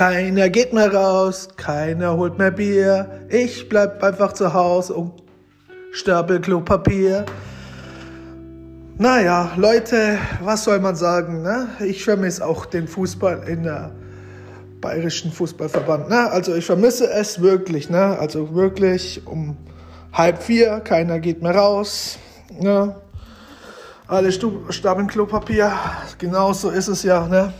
Keiner geht mehr raus, keiner holt mehr Bier. Ich bleib einfach zu Hause und stapel Klopapier. Naja, Leute, was soll man sagen? Ne? Ich vermisse auch den Fußball in der bayerischen Fußballverband. Ne? Also ich vermisse es wirklich. Ne? Also wirklich um halb vier, keiner geht mehr raus. Ne? Alle stapeln Klopapier. Genauso ist es ja. Ne?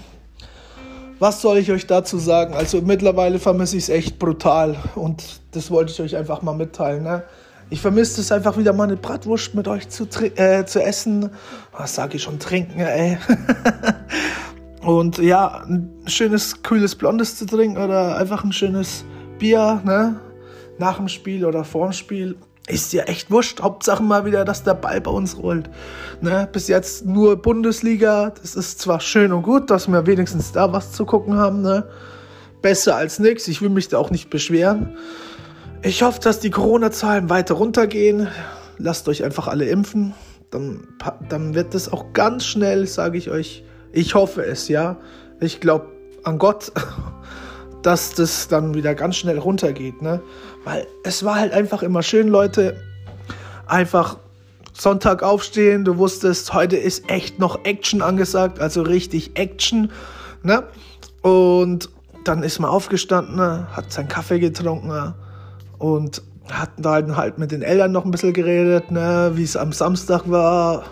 Was soll ich euch dazu sagen? Also mittlerweile vermisse ich es echt brutal und das wollte ich euch einfach mal mitteilen. Ne? Ich vermisse es einfach wieder mal eine Bratwurst mit euch zu, äh, zu essen. Was sage ich schon, trinken, ey. und ja, ein schönes, kühles Blondes zu trinken oder einfach ein schönes Bier, ne? Nach dem Spiel oder vorm Spiel ist ja echt wurscht. Hauptsache mal wieder, dass der Ball bei uns rollt. Ne? Bis jetzt nur Bundesliga. Das ist zwar schön und gut, dass wir wenigstens da was zu gucken haben. Ne? Besser als nichts. Ich will mich da auch nicht beschweren. Ich hoffe, dass die Corona-Zahlen weiter runtergehen. Lasst euch einfach alle impfen. Dann, dann wird das auch ganz schnell, sage ich euch. Ich hoffe es, ja. Ich glaube an Gott dass das dann wieder ganz schnell runtergeht, ne? Weil es war halt einfach immer schön, Leute, einfach Sonntag aufstehen, du wusstest, heute ist echt noch Action angesagt, also richtig Action, ne? Und dann ist man aufgestanden, hat seinen Kaffee getrunken und hat dann halt mit den Eltern noch ein bisschen geredet, ne? wie es am Samstag war.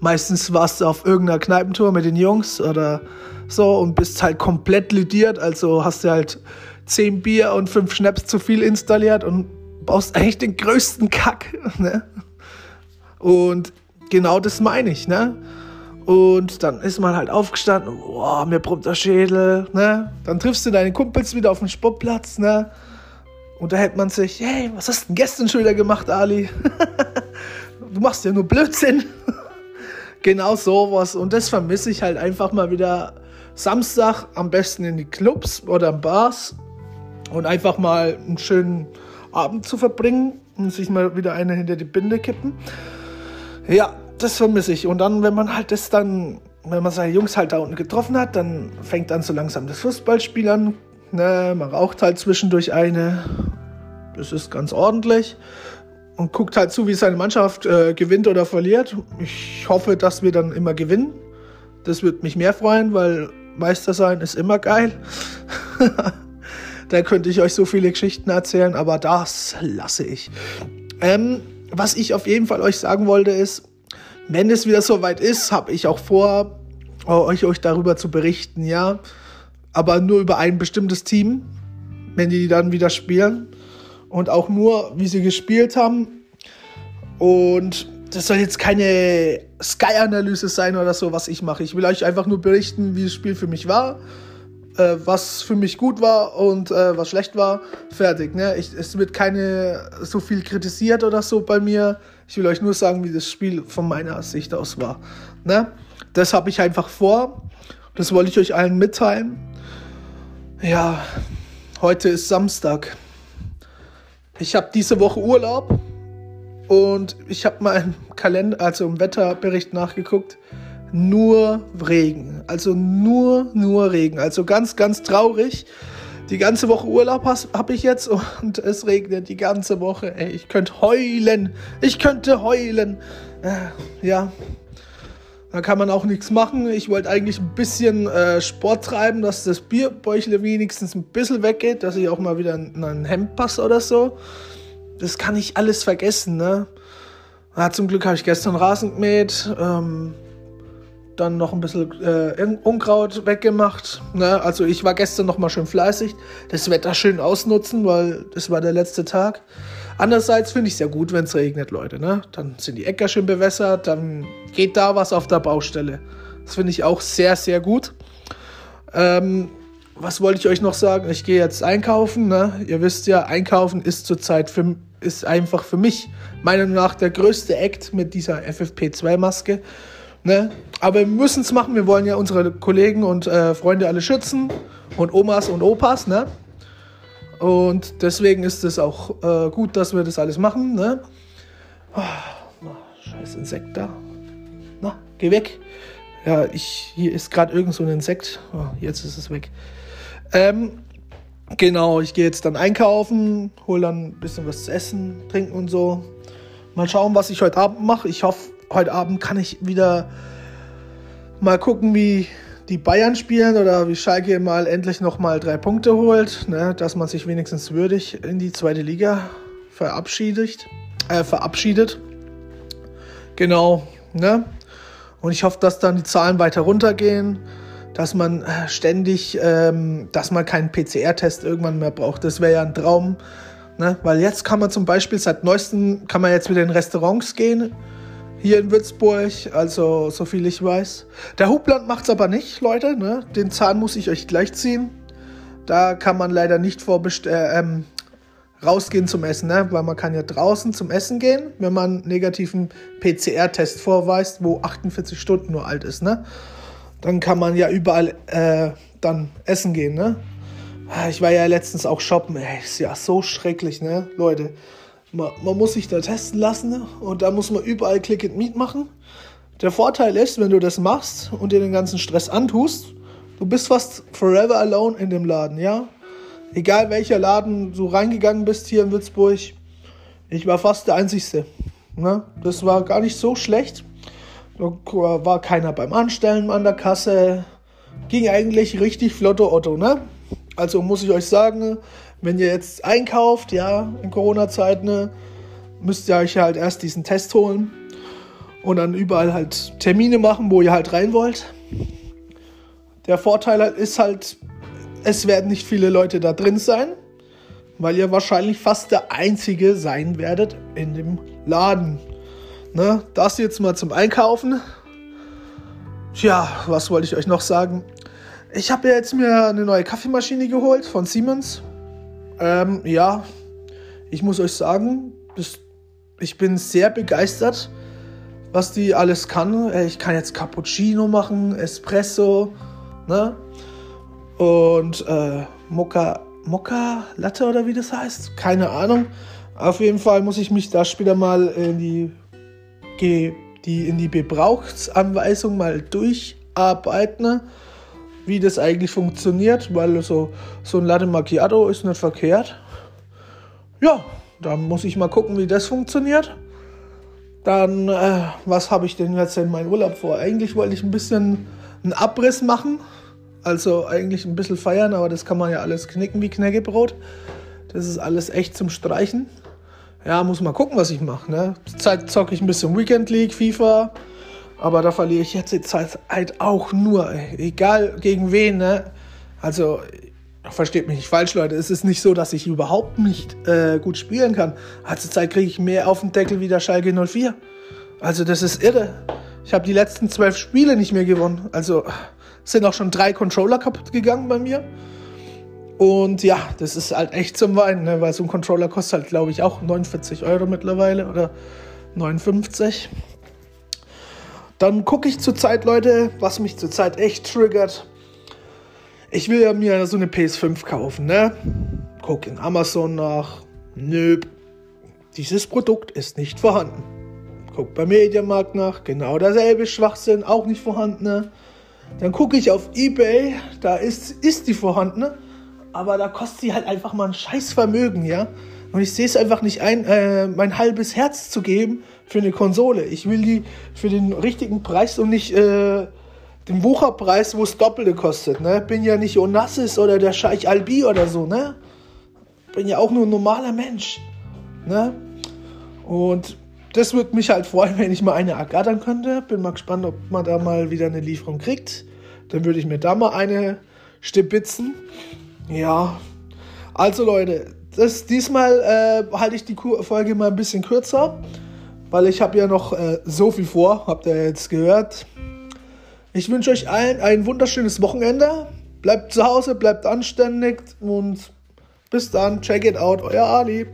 Meistens warst du auf irgendeiner Kneipentour mit den Jungs oder so und bist halt komplett lidiert. Also hast du halt zehn Bier und fünf Schnaps zu viel installiert und baust eigentlich den größten Kack. Ne? Und genau das meine ich, ne? Und dann ist man halt aufgestanden, boah, mir brummt der Schädel, ne? Dann triffst du deine Kumpels wieder auf dem Sportplatz, ne? Unterhält man sich, hey, was hast du denn gestern schon wieder gemacht, Ali? du machst ja nur Blödsinn. Genau sowas. Und das vermisse ich halt einfach mal wieder Samstag am besten in die Clubs oder Bars und einfach mal einen schönen Abend zu verbringen und sich mal wieder eine hinter die Binde kippen. Ja, das vermisse ich. Und dann, wenn man halt das dann, wenn man seine Jungs halt da unten getroffen hat, dann fängt dann so langsam das Fußballspiel an. Ne, man raucht halt zwischendurch eine. Das ist ganz ordentlich. Und guckt halt zu, wie seine Mannschaft äh, gewinnt oder verliert. Ich hoffe, dass wir dann immer gewinnen. Das würde mich mehr freuen, weil Meister sein ist immer geil. da könnte ich euch so viele Geschichten erzählen, aber das lasse ich. Ähm, was ich auf jeden Fall euch sagen wollte ist, wenn es wieder soweit ist, habe ich auch vor, euch, euch darüber zu berichten, ja. Aber nur über ein bestimmtes Team, wenn die dann wieder spielen. Und auch nur, wie sie gespielt haben. Und das soll jetzt keine Sky-Analyse sein oder so, was ich mache. Ich will euch einfach nur berichten, wie das Spiel für mich war, äh, was für mich gut war und äh, was schlecht war. Fertig. Ne? Ich, es wird keine so viel kritisiert oder so bei mir. Ich will euch nur sagen, wie das Spiel von meiner Sicht aus war. Ne? Das habe ich einfach vor. Das wollte ich euch allen mitteilen. Ja, heute ist Samstag. Ich habe diese Woche Urlaub. Und ich habe mal im Kalender, also im Wetterbericht nachgeguckt. Nur Regen. Also nur, nur Regen. Also ganz, ganz traurig. Die ganze Woche Urlaub habe ich jetzt und es regnet die ganze Woche. Ey, ich könnte heulen. Ich könnte heulen. Äh, ja, da kann man auch nichts machen. Ich wollte eigentlich ein bisschen äh, Sport treiben, dass das Bierbäuchle wenigstens ein bisschen weggeht, dass ich auch mal wieder in ein Hemd passe oder so das kann ich alles vergessen, ne? Ja, zum Glück habe ich gestern Rasen gemäht, ähm, dann noch ein bisschen äh, Unkraut weggemacht. Ne? Also ich war gestern noch mal schön fleißig, das Wetter schön ausnutzen, weil das war der letzte Tag. Andererseits finde ich es ja gut, wenn es regnet, Leute. Ne? Dann sind die Äcker schön bewässert, dann geht da was auf der Baustelle. Das finde ich auch sehr, sehr gut. Ähm, was wollte ich euch noch sagen? Ich gehe jetzt einkaufen. Ne? Ihr wisst ja, einkaufen ist zurzeit für, ist einfach für mich meiner Meinung nach der größte Act mit dieser FFP2-Maske. Ne? Aber wir müssen es machen. Wir wollen ja unsere Kollegen und äh, Freunde alle schützen und Omas und Opas. Ne? Und deswegen ist es auch äh, gut, dass wir das alles machen. Ne? Oh, scheiß Insekt da. Na, geh weg. Ja, ich, hier ist gerade irgend so ein Insekt. Oh, jetzt ist es weg. Ähm, genau, ich gehe jetzt dann einkaufen, hole dann ein bisschen was zu essen, trinken und so. Mal schauen, was ich heute Abend mache. Ich hoffe, heute Abend kann ich wieder mal gucken, wie die Bayern spielen oder wie Schalke mal endlich nochmal drei Punkte holt, ne, dass man sich wenigstens würdig in die zweite Liga verabschiedet. Äh, verabschiedet. Genau, ne? Und ich hoffe, dass dann die Zahlen weiter runtergehen, dass man äh, ständig, ähm, dass man keinen PCR-Test irgendwann mehr braucht. Das wäre ja ein Traum, ne? Weil jetzt kann man zum Beispiel seit neuestem kann man jetzt wieder in Restaurants gehen hier in Würzburg, also so viel ich weiß. Der Hubland macht es aber nicht, Leute. Ne? Den Zahn muss ich euch gleich ziehen. Da kann man leider nicht äh, ähm, rausgehen zum Essen, ne? weil man kann ja draußen zum Essen gehen, wenn man einen negativen PCR-Test vorweist, wo 48 Stunden nur alt ist. Ne? Dann kann man ja überall äh, dann essen gehen. Ne? Ah, ich war ja letztens auch shoppen. Ey, ist ja so schrecklich, ne, Leute. Man, man, muss sich da testen lassen und da muss man überall Click and Meet machen. Der Vorteil ist, wenn du das machst und dir den ganzen Stress antust, du bist fast forever alone in dem Laden, ja? Egal welcher Laden du reingegangen bist hier in Würzburg, ich war fast der Einzigste. Ne? Das war gar nicht so schlecht. Da war keiner beim Anstellen an der Kasse. Ging eigentlich richtig flotto Otto, ne? Also muss ich euch sagen, wenn ihr jetzt einkauft, ja, in Corona-Zeiten, ne, müsst ihr euch halt erst diesen Test holen und dann überall halt Termine machen, wo ihr halt rein wollt. Der Vorteil ist halt, es werden nicht viele Leute da drin sein, weil ihr wahrscheinlich fast der Einzige sein werdet in dem Laden. Ne? Das jetzt mal zum Einkaufen. Tja, was wollte ich euch noch sagen? Ich habe ja jetzt mir eine neue Kaffeemaschine geholt von Siemens. Ähm, ja, ich muss euch sagen, ich bin sehr begeistert, was die alles kann. Äh, ich kann jetzt Cappuccino machen, Espresso, ne? Und äh, Mokka, Mokka Latte oder wie das heißt. Keine Ahnung. Auf jeden Fall muss ich mich da später mal in die, die, in die Gebrauchsanweisung mal durcharbeiten wie das eigentlich funktioniert, weil so, so ein Latte Macchiato ist nicht verkehrt. Ja, da muss ich mal gucken, wie das funktioniert. Dann, äh, was habe ich denn jetzt in meinem Urlaub vor? Eigentlich wollte ich ein bisschen einen Abriss machen. Also eigentlich ein bisschen feiern, aber das kann man ja alles knicken wie Knäckebrot. Das ist alles echt zum Streichen. Ja, muss mal gucken, was ich mache. Ne? Zeit zocke ich ein bisschen Weekend League, FIFA. Aber da verliere ich jetzt die Zeit halt auch nur, egal gegen wen, ne? Also, versteht mich nicht falsch, Leute. Es ist nicht so, dass ich überhaupt nicht äh, gut spielen kann. Also, zur Zeit kriege ich mehr auf den Deckel wie der Schalke 04. Also, das ist irre. Ich habe die letzten zwölf Spiele nicht mehr gewonnen. Also, sind auch schon drei Controller kaputt gegangen bei mir. Und ja, das ist halt echt zum Weinen, ne? weil so ein Controller kostet halt, glaube ich, auch 49 Euro mittlerweile oder 59. Dann gucke ich zurzeit, Leute, was mich zurzeit echt triggert. Ich will ja mir so eine PS5 kaufen, ne? Guck in Amazon nach. Nö, dieses Produkt ist nicht vorhanden. Guck beim Mediamarkt nach, genau derselbe Schwachsinn, auch nicht vorhanden. Ne? Dann gucke ich auf Ebay, da ist, ist die vorhanden, aber da kostet sie halt einfach mal ein Scheißvermögen, ja? Und ich sehe es einfach nicht ein, äh, mein halbes Herz zu geben für eine Konsole. Ich will die für den richtigen Preis und nicht äh, den Wucherpreis, wo es Doppelte kostet. Ne? Bin ja nicht Onassis oder der Scheich Albi oder so. Ne? Bin ja auch nur ein normaler Mensch. Ne? Und das würde mich halt freuen, wenn ich mal eine ergattern könnte. Bin mal gespannt, ob man da mal wieder eine Lieferung kriegt. Dann würde ich mir da mal eine stibitzen. Ja, also Leute, das, diesmal äh, halte ich die Folge mal ein bisschen kürzer, weil ich habe ja noch äh, so viel vor, habt ihr jetzt gehört. Ich wünsche euch allen ein wunderschönes Wochenende. Bleibt zu Hause, bleibt anständig und bis dann. Check it out, euer Ali.